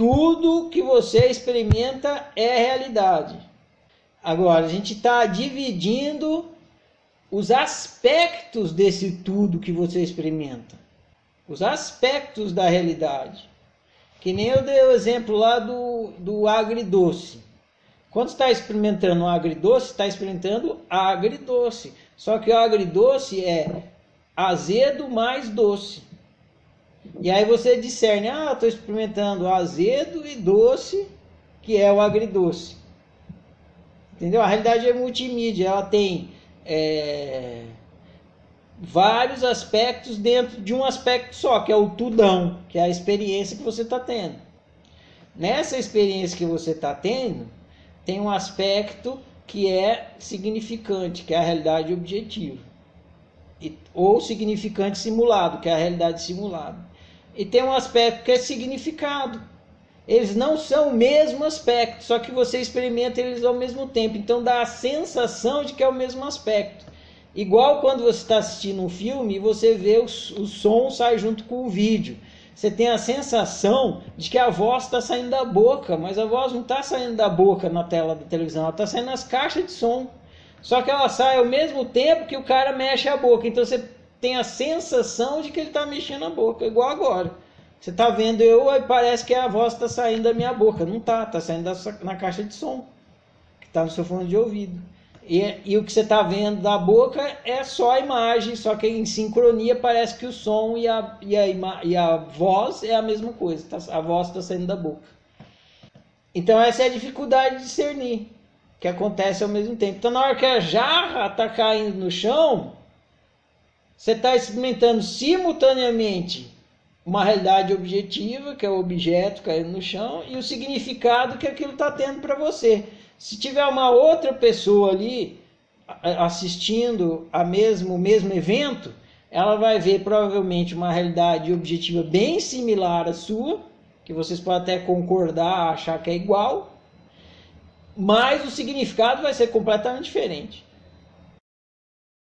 tudo que você experimenta é realidade. Agora, a gente está dividindo os aspectos desse tudo que você experimenta, os aspectos da realidade. Que nem eu dei o exemplo lá do, do agridoce. Quando está experimentando um agridoce, está experimentando agridoce. Só que o agridoce é azedo mais doce. E aí você discerne, ah, estou experimentando azedo e doce, que é o agridoce. Entendeu? A realidade é multimídia, ela tem é, vários aspectos dentro de um aspecto só, que é o tudão, que é a experiência que você está tendo. Nessa experiência que você está tendo, tem um aspecto que é significante, que é a realidade objetiva, e, ou significante simulado, que é a realidade simulada. E tem um aspecto que é significado, eles não são o mesmo aspecto, só que você experimenta eles ao mesmo tempo. Então dá a sensação de que é o mesmo aspecto. Igual quando você está assistindo um filme e você vê o, o som sai junto com o vídeo. Você tem a sensação de que a voz está saindo da boca, mas a voz não está saindo da boca na tela da televisão, ela está saindo nas caixas de som. Só que ela sai ao mesmo tempo que o cara mexe a boca. Então você tem a sensação de que ele está mexendo a boca, igual agora. Você está vendo eu e parece que a voz está saindo da minha boca. Não está, está saindo da sua, na caixa de som, que está no seu fone de ouvido. E, e o que você está vendo da boca é só a imagem, só que em sincronia parece que o som e a, e a, e a voz é a mesma coisa. Tá, a voz está saindo da boca. Então essa é a dificuldade de discernir, que acontece ao mesmo tempo. Então na hora que a jarra está caindo no chão, você está experimentando simultaneamente uma realidade objetiva, que é o objeto caindo no chão, e o significado que aquilo está tendo para você. Se tiver uma outra pessoa ali assistindo a mesmo, o mesmo evento, ela vai ver provavelmente uma realidade objetiva bem similar à sua, que vocês podem até concordar, achar que é igual, mas o significado vai ser completamente diferente.